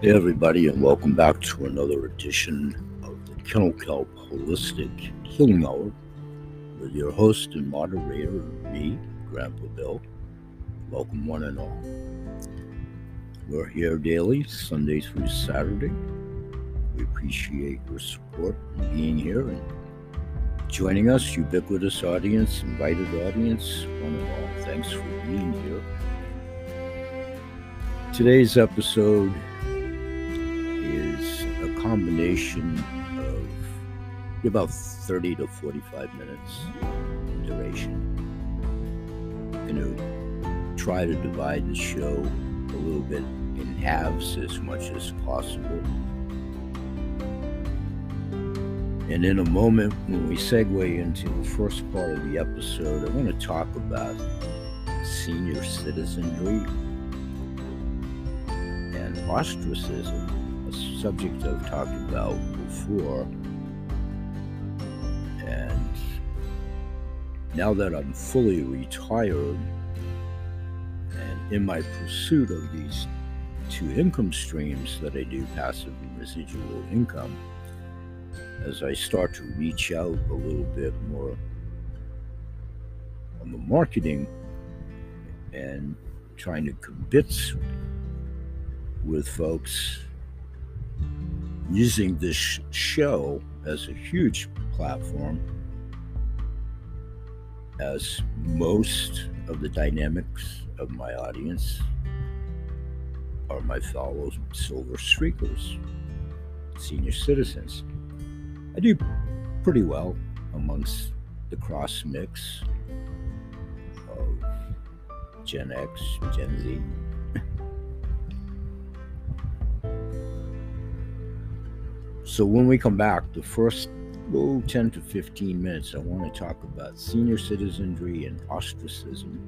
Hey, everybody, and welcome back to another edition of the Kennel Kelp Holistic Healing Hour with your host and moderator, me, Grandpa Bill. Welcome, one and all. We're here daily, Sunday through Saturday. We appreciate your support and being here and joining us, ubiquitous audience, invited audience, one and all. Thanks for being here. Today's episode is a combination of about 30 to 45 minutes in duration. I'm going to try to divide the show a little bit in halves as much as possible. And in a moment, when we segue into the first part of the episode, I want to talk about senior citizenry and ostracism, subject I've talked about before. And now that I'm fully retired and in my pursuit of these two income streams that I do, passive and residual income, as I start to reach out a little bit more on the marketing and trying to convince with folks using this show as a huge platform as most of the dynamics of my audience are my fellow silver streakers, senior citizens. I do pretty well amongst the cross mix of Gen X, Gen Z, So when we come back, the first oh, 10 to 15 minutes, I want to talk about senior citizenry and ostracism.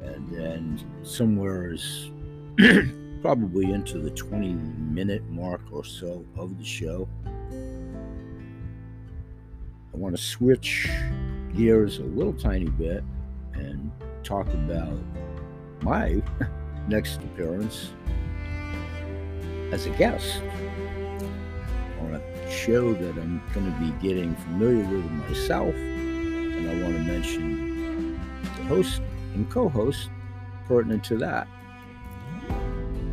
And then somewhere is probably into the 20 minute mark or so of the show. I want to switch gears a little tiny bit and talk about my next appearance as a guest show that I'm going to be getting familiar with myself. And I want to mention the host and co host pertinent to that.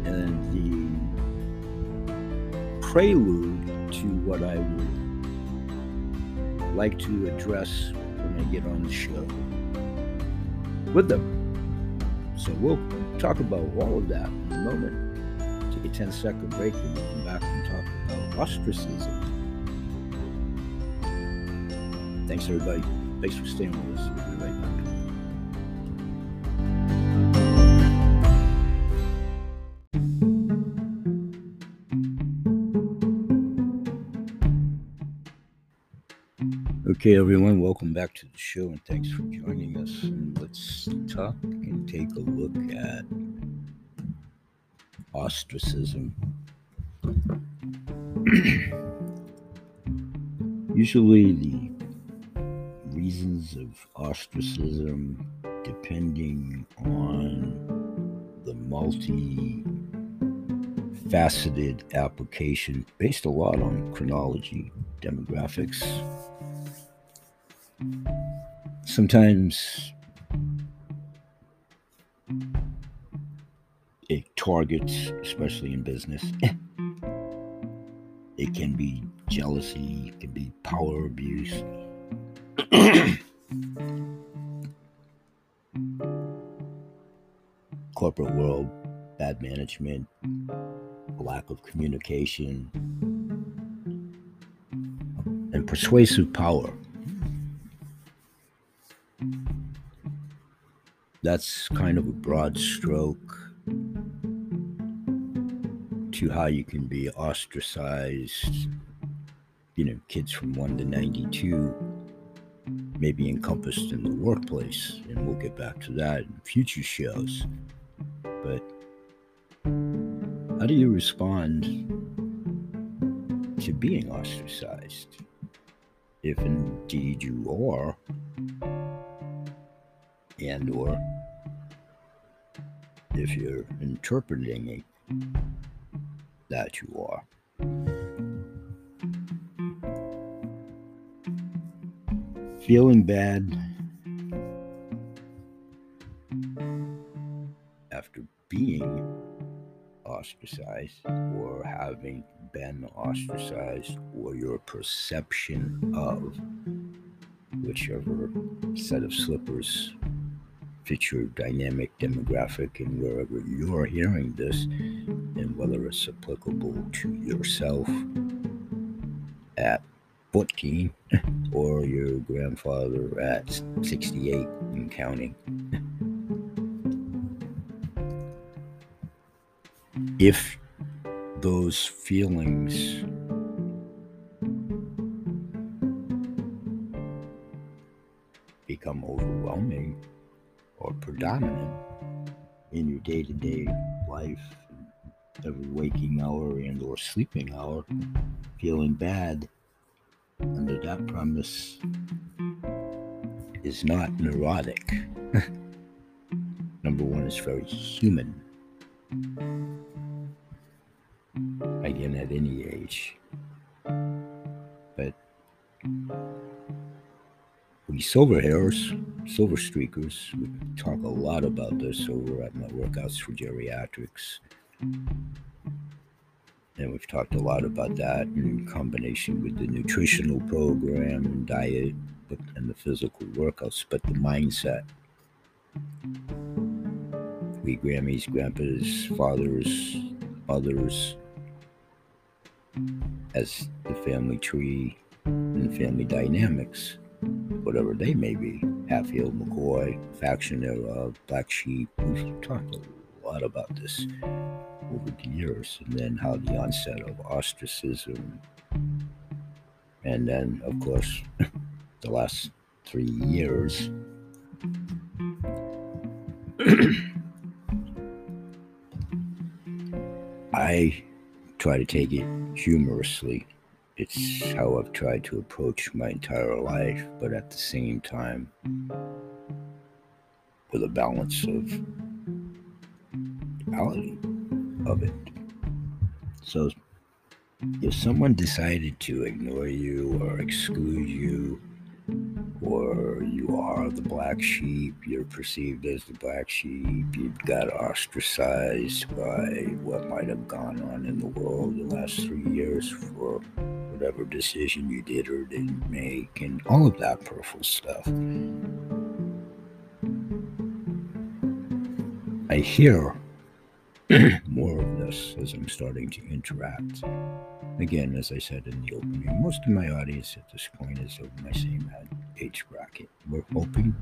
And the prelude to what I would like to address when I get on the show with them. So we'll talk about all of that in a moment. Take a 10 second break and we'll come back and talk about ostracism. Thanks, everybody. Thanks for staying with us. We'll be right back. Okay, everyone, welcome back to the show and thanks for joining us. Let's talk and take a look at ostracism. Usually, the reasons of ostracism, depending on the multi faceted application, based a lot on chronology, demographics. Sometimes it targets, especially in business. it can be jealousy, it can be power abuse. Corporate world, bad management, lack of communication, and persuasive power. That's kind of a broad stroke to how you can be ostracized. You know, kids from 1 to 92 may be encompassed in the workplace, and we'll get back to that in future shows. But how do you respond to being ostracized? If indeed you are, and or if you're interpreting it that you are. Feeling bad after being ostracized or having been ostracized or your perception of whichever set of slippers fits your dynamic demographic and wherever you're hearing this and whether it's applicable to yourself at 14 or your grandfather at 68 and counting. If those feelings become overwhelming or predominant in your day-to-day life every waking hour and or sleeping hour feeling bad under that premise is not neurotic. Number one it's very human. Again at any age. But we silver hairs, silver streakers, we talk a lot about this over at my workouts for geriatrics. And we've talked a lot about that in combination with the nutritional program and diet and the physical workouts, but the mindset. We Grammys, grandpas, fathers, mothers, as the family tree and family dynamics whatever they may be, Hatfield, McCoy, faction thereof, Black Sheep. We've talked lot about this over the years, and then how the onset of ostracism, and then, of course, the last three years. I try to take it humorously it's how I've tried to approach my entire life, but at the same time, with a balance of reality of it. So, if someone decided to ignore you or exclude you or you are the black sheep, you're perceived as the black sheep, you've got ostracized by what might have gone on in the world the last three years for whatever decision you did or didn't make, and all of that peripheral stuff. I hear more of this as I'm starting to interact Again, as I said in the opening, most of my audience at this point is of my same age bracket. We're hoping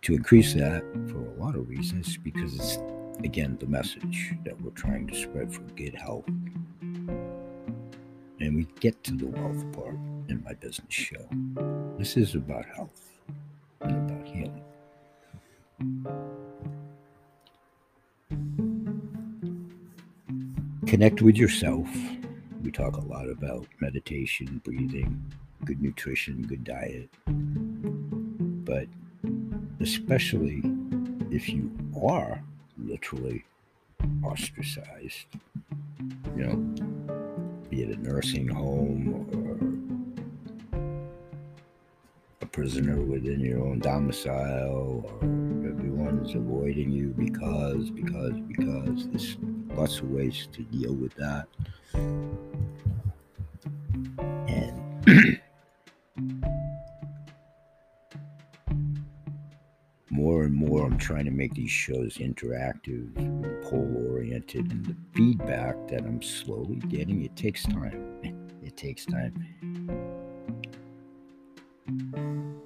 to increase that for a lot of reasons because it's, again, the message that we're trying to spread for good health. And we get to the wealth part in my business show. This is about health connect with yourself. We talk a lot about meditation, breathing, good nutrition, good diet. But especially if you are literally ostracized, you know, be it a nursing home or a prisoner within your own domicile, or everyone's avoiding you because, because, because this lots of ways to deal with that. And more and more, I'm trying to make these shows interactive, poll oriented, and the feedback that I'm slowly getting, it takes time. It takes time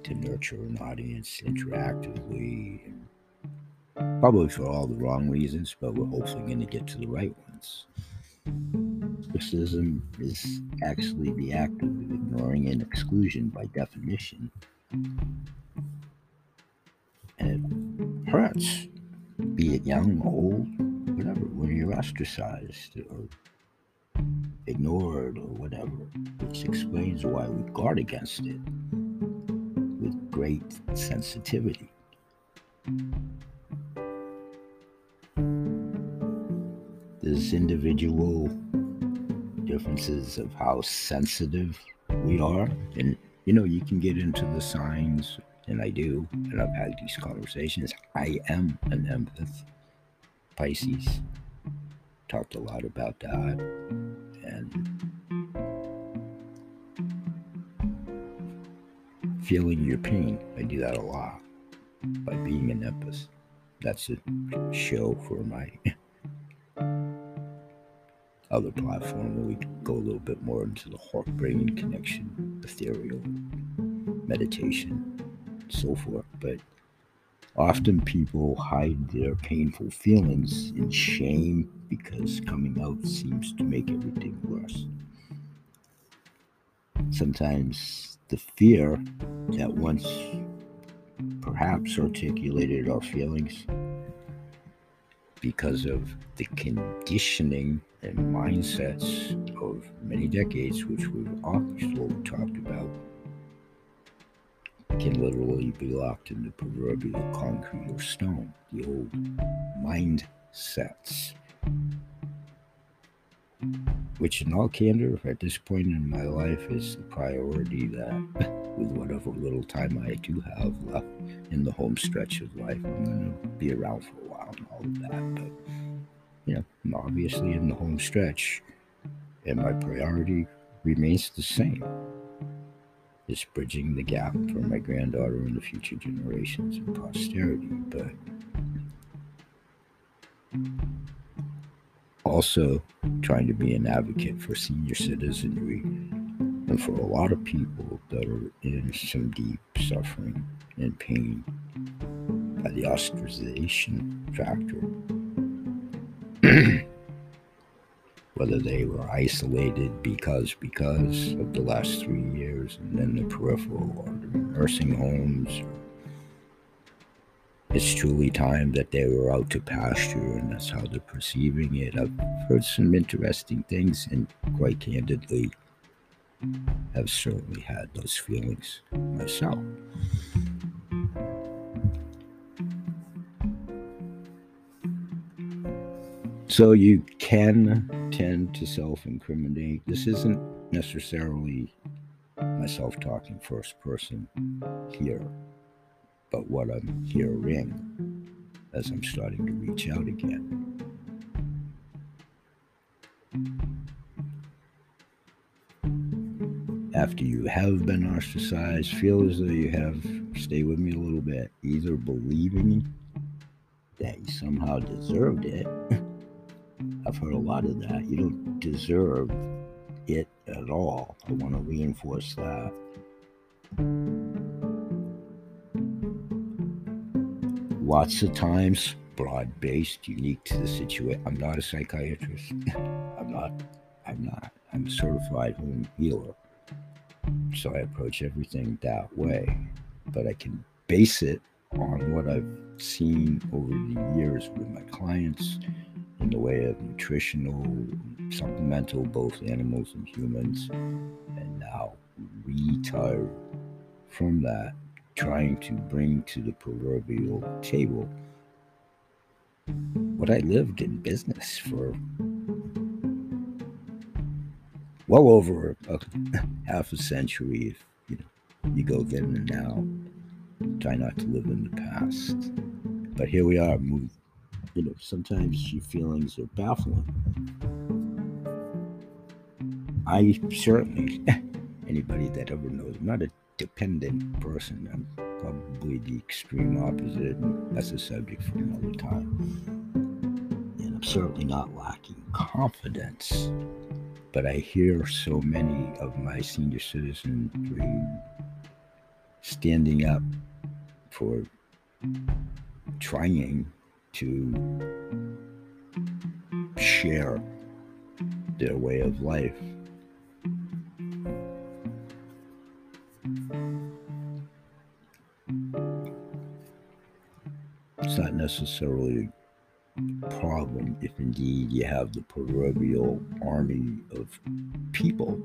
to nurture an audience interactively Probably for all the wrong reasons, but we're hopefully going to get to the right ones. Ostracism is actually the act of ignoring and exclusion by definition. And it hurts, be it young, old, whatever, when you're ostracized or ignored or whatever, which explains why we guard against it with great individual differences of how sensitive we are. And, you know, you can get into the signs, and I do, and I've had these conversations. I am an empath, Pisces. Talked a lot about that. And feeling your pain. I do that a lot by being an empath. That's a show for my other platform where we go a little bit more into the heart brain connection, ethereal meditation, so forth. But often people hide their painful feelings in shame because coming out seems to make everything worse. Sometimes the fear that once perhaps articulated our feelings because of the conditioning and mindsets of many decades, which we've also talked about, can literally be locked in the proverbial concrete or stone, the old mindsets. Which, in all candor, at this point in my life, is the priority that, with whatever little time I do have left in the home stretch of life, I'm going to be around for a while and all of that. But, you know, I'm obviously in the home stretch, and my priority remains the same. It's bridging the gap for my granddaughter and the future generations and posterity. But also trying to be an advocate for senior citizenry and for a lot of people that are in some deep suffering and pain by the ostracization factor. Whether they were isolated because because of the last three years and then the peripheral or the nursing homes it's truly time that they were out to pasture, and that's how they're perceiving it. I've heard some interesting things, and quite candidly, have certainly had those feelings myself. So you can tend to self incriminate. This isn't necessarily myself talking first person here, but what I'm hearing as I'm starting to reach out again. After you have been ostracized, feel as though you have, stay with me a little bit, either believing that you somehow deserved it. I've heard a lot of that. You don't deserve it at all. I want to reinforce that. Lots of times, broad based, unique to the situation. I'm not a psychiatrist. I'm not. I'm not. I'm a certified home healer. So I approach everything that way. But I can base it on what I've seen over the years with my clients in the way of nutritional, supplemental, both animals and humans, and now retire from that, trying to bring to the proverbial table what I lived in business for well over a, half a century. If you know you go then and now, try not to live in the past. But here we are, move you know, sometimes your feelings are baffling. I certainly, anybody that ever knows, I'm not a dependent person. I'm probably the extreme opposite, that's a subject for another time. And I'm certainly not lacking confidence, but I hear so many of my senior citizenry standing up for trying to share their way of life. It's not necessarily a problem if indeed you have the proverbial army of people,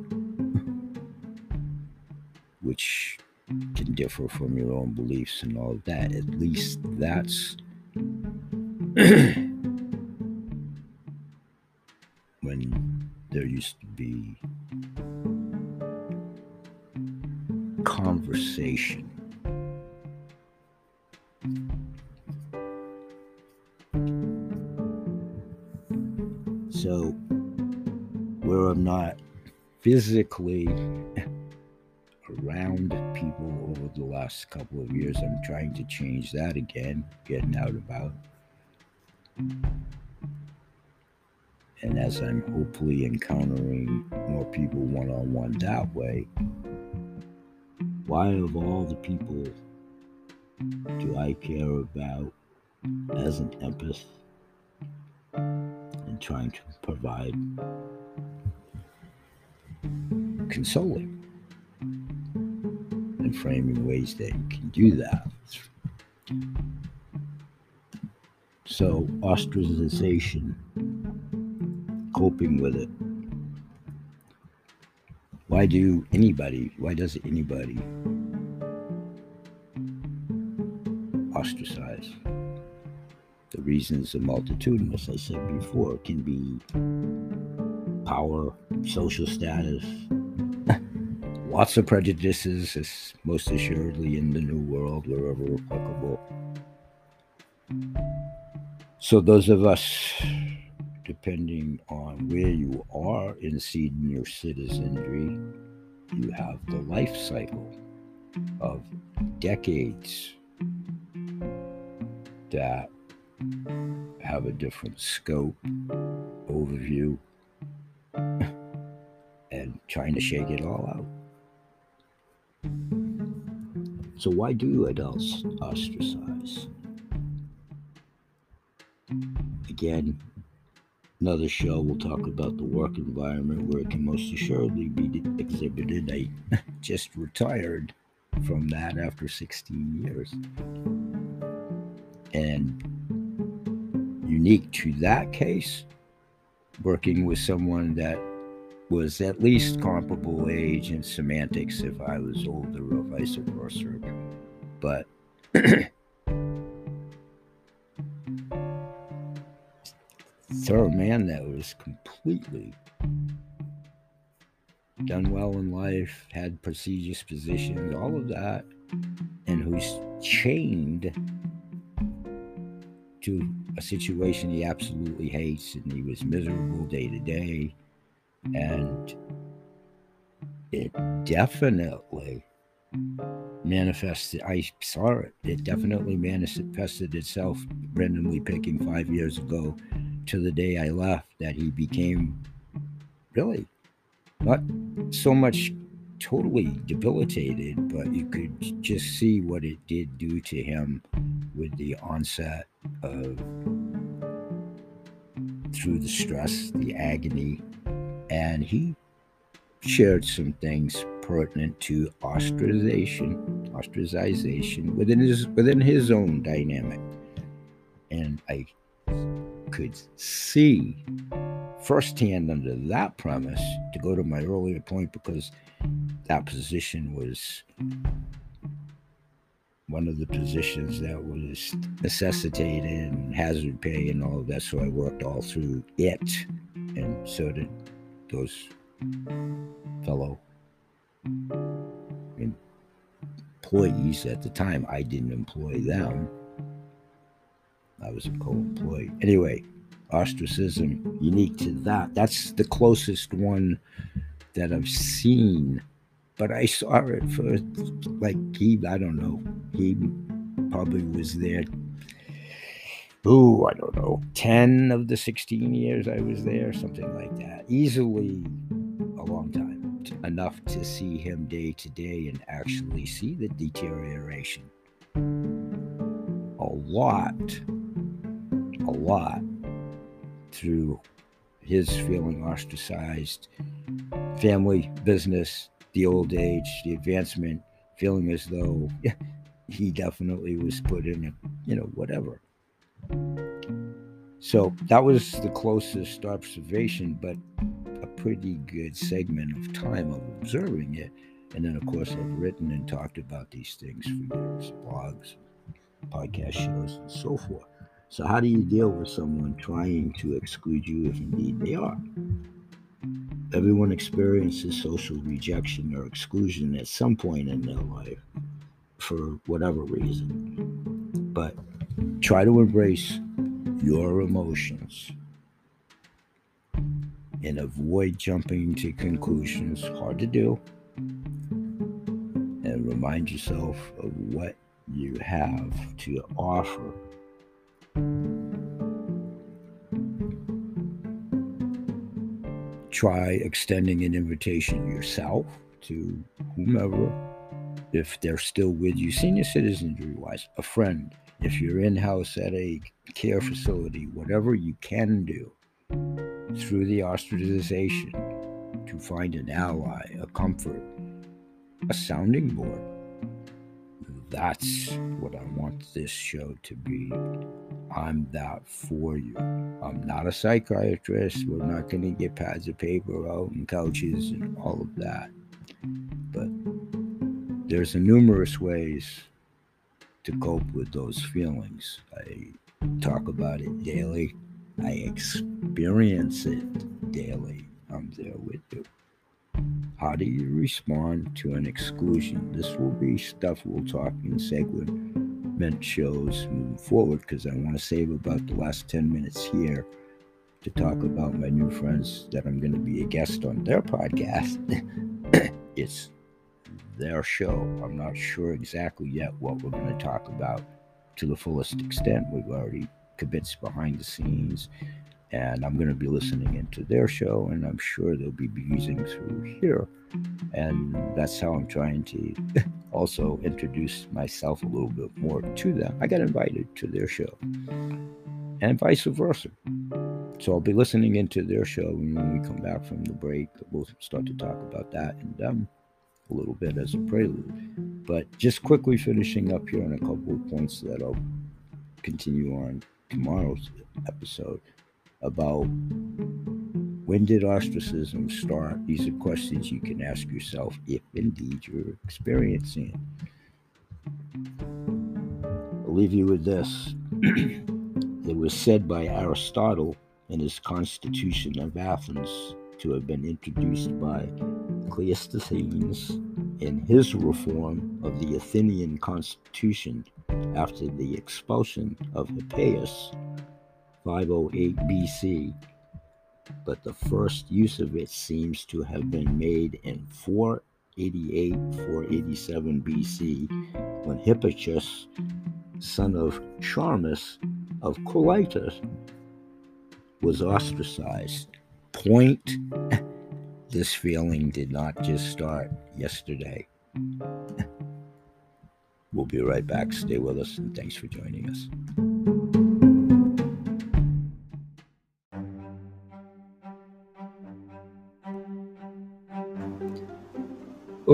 which can differ from your own beliefs and all of that. At least that's used to be conversation. So, where I'm not physically around people over the last couple of years, I'm trying to change that again, getting out about. And as I'm hopefully encountering more people one on one that way, why, of all the people, do I care about as an empath and trying to provide consoling and framing ways that you can do that? So, ostracization coping with it. Why do anybody, why does anybody ostracize? The reasons are multitudinous, I said before. It can be power, social status, lots of prejudices, most assuredly in the New World, wherever applicable. So, those of us depending on where you are in senior citizenry, you have the life cycle of decades that have a different scope, overview, and trying to shake it all out. So, why do adults ostracize? Again, Another show we'll talk about the work environment where it can most assuredly be exhibited. I just retired from that after 16 years. And unique to that case, working with someone that was at least comparable age and semantics if I was older or vice versa. But thorough man that was completely done well in life, had prestigious positions, all of that, and who's chained to a situation he absolutely hates and he was miserable day to day. And it definitely manifested, I saw it, it definitely manifested itself randomly picking five years ago to the day I left that he became really not so much totally debilitated, but you could just see what it did do to him with the onset of through the stress, the agony, and he shared some things pertinent to ostracization, ostracization within his within his own dynamic. And I could see firsthand under that premise to go to my earlier point because that position was one of the positions that was necessitated and hazard pay and all of that. So I worked all through it, and so did those fellow employees at the time. I didn't employ them. I was a co-employee. Anyway, ostracism unique to that. That's the closest one that I've seen. But I saw it for like he, I don't know, he probably was there. Ooh, I don't know, 10 of the 16 years I was there, something like that. Easily a long time, enough to see him day to day and actually see the deterioration. A lot a lot through his feeling ostracized, family, business, the old age, the advancement, feeling as though he definitely was put in a, you know, whatever. So that was the closest observation, but a pretty good segment of time of observing it. And then, of course, I've written and talked about these things for years, blogs, podcast shows, and so forth. So, how do you deal with someone trying to exclude you if indeed they are? Everyone experiences social rejection or exclusion at some point in their life for whatever reason. But try to embrace your emotions and avoid jumping to conclusions. Hard to do. And remind yourself of what you have to offer. Try extending an invitation yourself to whomever, if they're still with you, senior citizenry wise, a friend, if you're in house at a care facility, whatever you can do through the ostracization to find an ally, a comfort, a sounding board. That's what I want this show to be. I'm that for you. I'm not a psychiatrist. We're not going to get pads of paper out and couches and all of that. But there's a numerous ways to cope with those feelings. I talk about it daily. I experience it daily. I'm there with you. How do you respond to an exclusion? This will be stuff we'll talk in segment shows moving forward because I want to save about the last 10 minutes here to talk about my new friends that I'm going to be a guest on their podcast. it's their show. I'm not sure exactly yet what we're going to talk about to the fullest extent. We've already kibitz behind the scenes, and I'm going to be listening into their show, and I'm sure they'll be using through here. And that's how I'm trying to also introduce myself a little bit more to them. I got invited to their show, and vice versa. So I'll be listening into their show, and when we come back from the break, we'll start to talk about that. And um, a little bit as a prelude. But just quickly finishing up here on a couple of points that I'll continue on tomorrow's episode about when did ostracism start? These are questions you can ask yourself if indeed you're experiencing it. I'll leave you with this. it was said by Aristotle in his Constitution of Athens to have been introduced by Cleisthenes in his reform of the Athenian constitution after the expulsion of Hippias 508 BC, but the first use of it seems to have been made in 488 487 BC when Hipparchus, son of Charmus of Colytus, was ostracized. Point this feeling did not just start yesterday. we'll be right back. Stay with us, and thanks for joining us.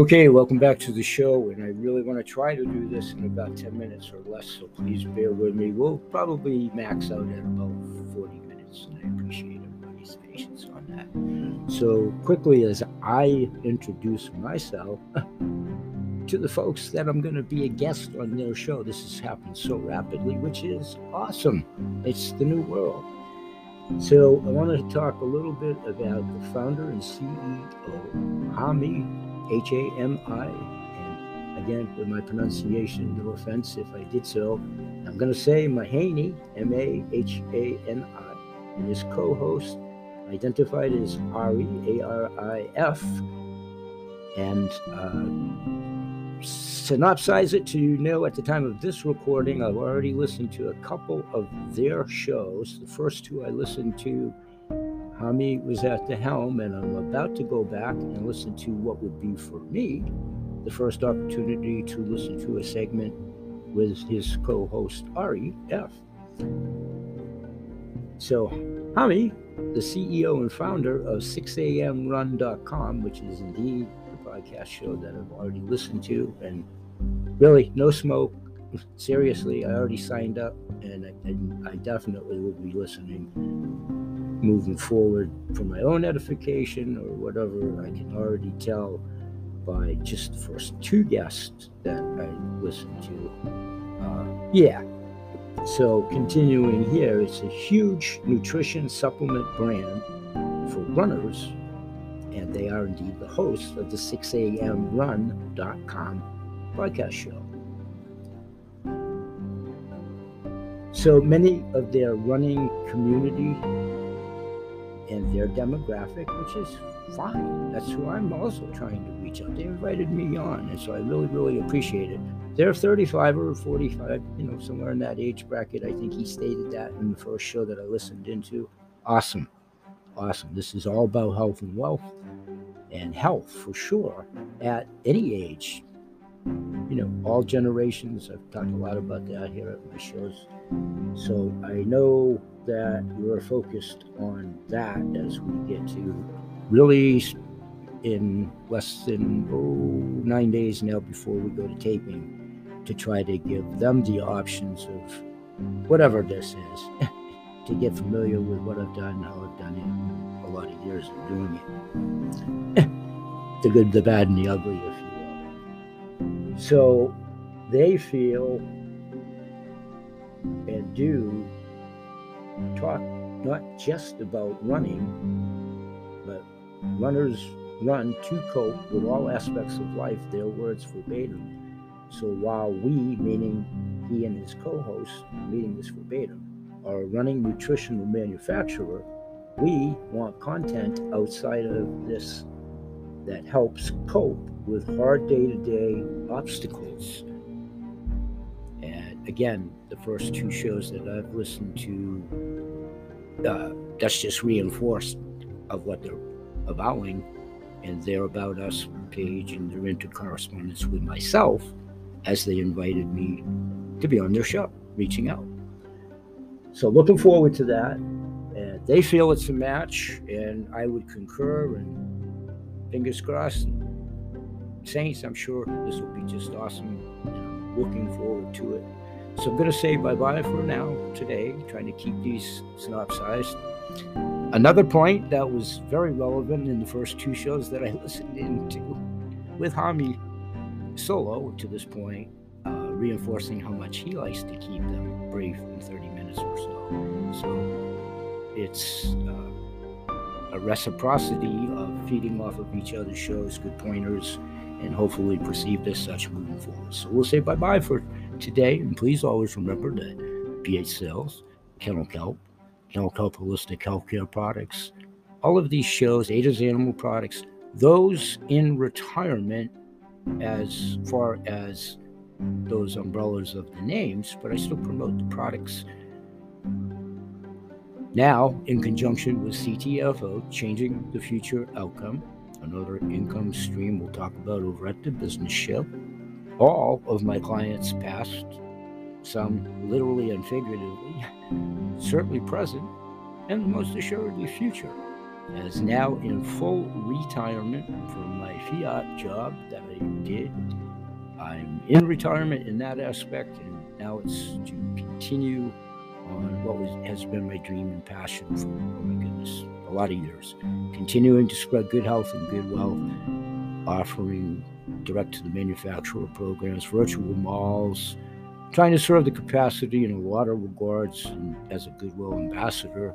Okay, welcome back to the show, and I really want to try to do this in about 10 minutes or less, so please bear with me. We'll probably max out at about 40 minutes, and I appreciate everybody's patience on that. So, quickly, as I introduce myself to the folks that I'm going to be a guest on their show, this has happened so rapidly, which is awesome. It's the new world. So, I want to talk a little bit about the founder and CEO, Hami H A M I. And again, with my pronunciation, no offense if I did so, I'm going to say Mahaney, M A H A N I, and his co host identified as Ari, A R I F. And uh, synopsize it to you know at the time of this recording, I've already listened to a couple of their shows. The first two I listened to Hami was at the helm, and I'm about to go back and listen to what would be for me the first opportunity to listen to a segment with his co host Ari F. So, Hami, the CEO and founder of 6amrun.com, which is indeed the podcast show that I've already listened to, and really, no smoke. Seriously, I already signed up, and I, and I definitely will be listening moving forward for my own edification or whatever, I can already tell by just the first two guests that I listened to. Uh, yeah. So, continuing here, it's a huge nutrition supplement brand for runners and they are indeed the hosts of the 6amrun.com podcast show. So many of their running community and their demographic, which is fine. That's who I'm also trying to reach out. They invited me on, and so I really, really appreciate it. They're 35 or 45, you know, somewhere in that age bracket. I think he stated that in the first show that I listened into. Awesome. Awesome. This is all about health and wealth and health for sure at any age. You know, all generations. I've talked a lot about that here at my shows. So I know that you're focused on that as we get to really in less than oh, nine days now before we go to taping to try to give them the options of whatever this is to get familiar with what I've done, how I've done it, a lot of years of doing it. the good, the bad, and the ugly, if you will. So they feel and do talk not just about running, but runners run to cope with all aspects of life, their words verbatim. So while we, meaning he and his co host, meaning this verbatim, are a running nutritional manufacturer, we want content outside of this that helps cope with hard day to day obstacles. Again, the first two shows that I've listened to, uh, that's just reinforced of what they're avowing and their About Us page and their intercorrespondence with myself as they invited me to be on their show, reaching out. So looking forward to that. They feel it's a match, and I would concur. And fingers crossed. Saints, I'm sure this will be just awesome. Looking forward to it. So I'm going to say bye bye for now today, trying to keep these synopsized. Another point that was very relevant in the first two shows that I listened into with Hami solo to this point, uh, reinforcing how much he likes to keep them brief in 30 minutes or so. So it's uh, a reciprocity of feeding off of each other's shows, good pointers, and hopefully perceived as such moving forward. So we'll say bye bye for today, and please always remember that BH Sales, Kennel Kelp, Kennel Kelp Holistic Healthcare Products, all of these shows, Ada's Animal Products, those in retirement as far as those umbrellas of the names, but I still promote the products. Now, in conjunction with CTFO, Changing the Future Outcome, another income stream we'll talk about over at the business show. All of my clients past, some literally and figuratively, certainly present, and most assuredly future as now in full retirement from my fiat job that I did. I'm in retirement in that aspect, and now it's to continue on what was, has been my dream and passion for, oh my goodness, a lot of years. Continuing to spread good health and good wealth, offering direct to the manufacturer programs, virtual malls, trying to serve the capacity in a lot of regards as a goodwill ambassador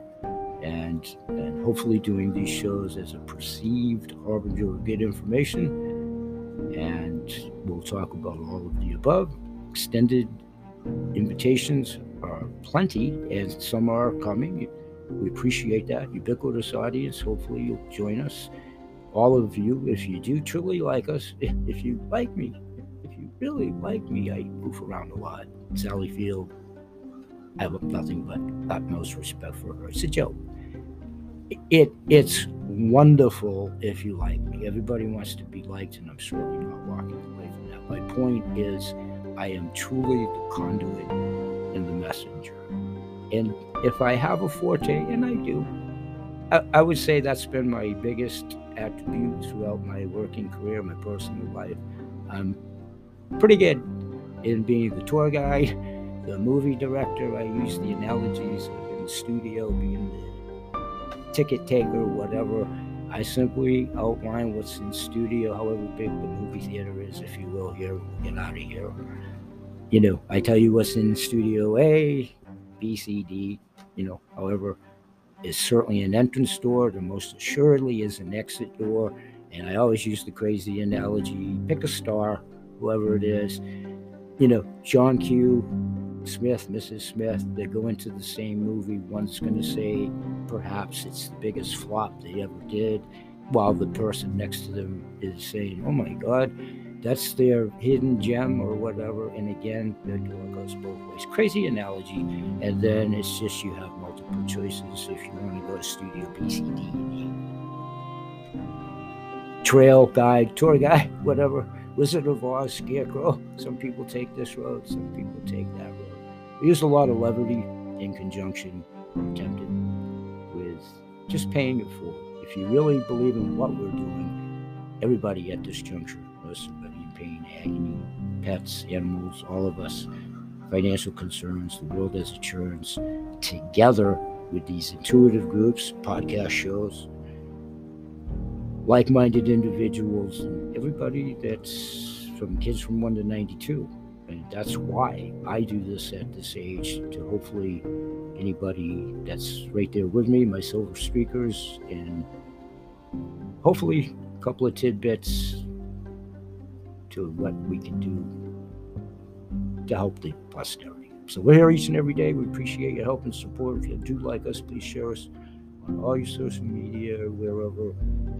and and hopefully doing these shows as a perceived harbinger of good information. And we'll talk about all of the above. Extended invitations are plenty, and some are coming. We appreciate that ubiquitous audience. Hopefully, you'll join us. All of you, if you do truly like us, if you like me, if you really like me, I goof around a lot. Sally Field, I have nothing but utmost respect for her. It's a joke. It it's wonderful if you like me. Everybody wants to be liked, and I'm certainly not walking away from that. My point is, I am truly the conduit and the messenger. And if I have a forte, and I do, I, I would say that's been my biggest attribute throughout my working career, my personal life. I'm pretty good in being the tour guide the movie director. I use the analogies in the studio, being the ticket taker, whatever. I simply outline what's in studio, however big the movie theater is, if you will, here, get out of here. You know, I tell you what's in studio A, B, C, D, you know, however is certainly an entrance door. There most assuredly is an exit door. And I always use the crazy analogy pick a star, whoever it is. You know, John Q. Smith, Mrs. Smith, they go into the same movie. One's going to say perhaps it's the biggest flop they ever did, while the person next to them is saying, oh my God, that's their hidden gem or whatever. And again, the door goes both ways. Crazy analogy. And then it's just you have multiple choices if you want to go to Studio B, C, D, and E. Trail guide, tour guide, whatever. Wizard of Oz, Scarecrow. Some people take this road, some people take that road. We use a lot of levity in conjunction, tempted with just paying it forward. If you really believe in what we're doing, everybody at this juncture, agony, pets, animals, all of us, financial concerns, the world as it churns, together with these intuitive groups, podcast shows, like minded individuals, and everybody that's from kids from 1 to 92. And that's why I do this at this age to hopefully anybody that's right there with me, my silver streakers, and hopefully a couple of tidbits to what we can do to help the posterity. So we're here each and every day. We appreciate your help and support. If you do like us, please share us on all your social media, wherever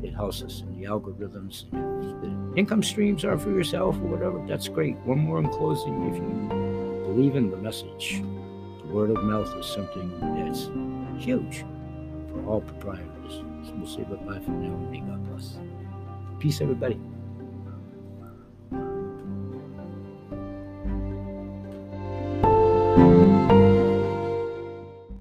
it helps us in the algorithms. The income streams are for yourself or whatever, that's great. One more in closing. If you believe in the message, the word of mouth is something that's huge for all proprietors. So we'll say bye for now and may God bless. Peace, everybody.